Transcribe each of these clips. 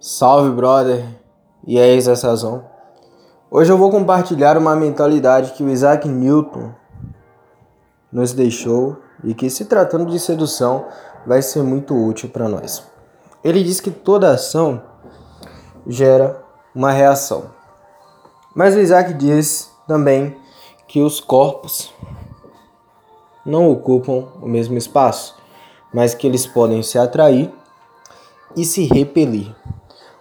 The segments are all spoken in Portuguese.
Salve, brother! E aí, Zé Sazão? Hoje eu vou compartilhar uma mentalidade que o Isaac Newton nos deixou e que, se tratando de sedução, vai ser muito útil para nós. Ele diz que toda ação gera uma reação. Mas o Isaac diz também que os corpos não ocupam o mesmo espaço, mas que eles podem se atrair e se repelir.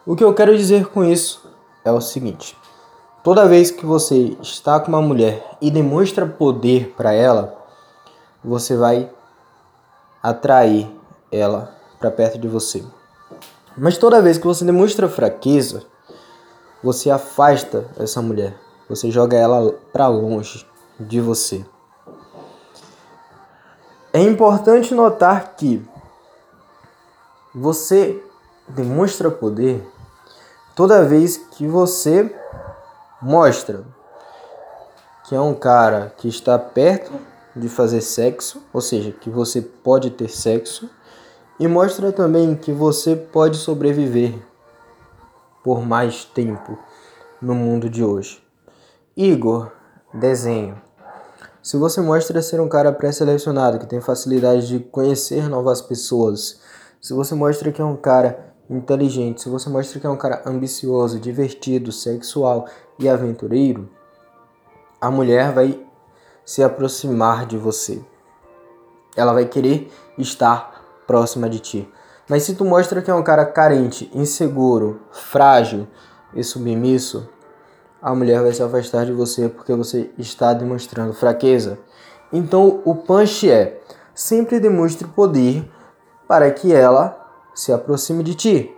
O que eu quero dizer com isso é o seguinte: toda vez que você está com uma mulher e demonstra poder para ela, você vai atrair ela para perto de você. Mas toda vez que você demonstra fraqueza, você afasta essa mulher, você joga ela para longe de você. É importante notar que você demonstra poder toda vez que você mostra que é um cara que está perto de fazer sexo, ou seja, que você pode ter sexo, e mostra também que você pode sobreviver por mais tempo no mundo de hoje. Igor, desenho. Se você mostra ser um cara pré-selecionado, que tem facilidade de conhecer novas pessoas, se você mostra que é um cara inteligente, se você mostra que é um cara ambicioso, divertido, sexual e aventureiro, a mulher vai se aproximar de você. Ela vai querer estar próxima de ti. Mas se tu mostra que é um cara carente, inseguro, frágil e submisso, a mulher vai se afastar de você porque você está demonstrando fraqueza. Então o punch é: sempre demonstre poder para que ela se aproxime de ti.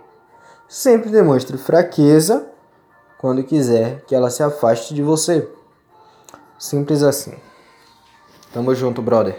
Sempre demonstre fraqueza quando quiser que ela se afaste de você. Simples assim. Tamo junto, brother.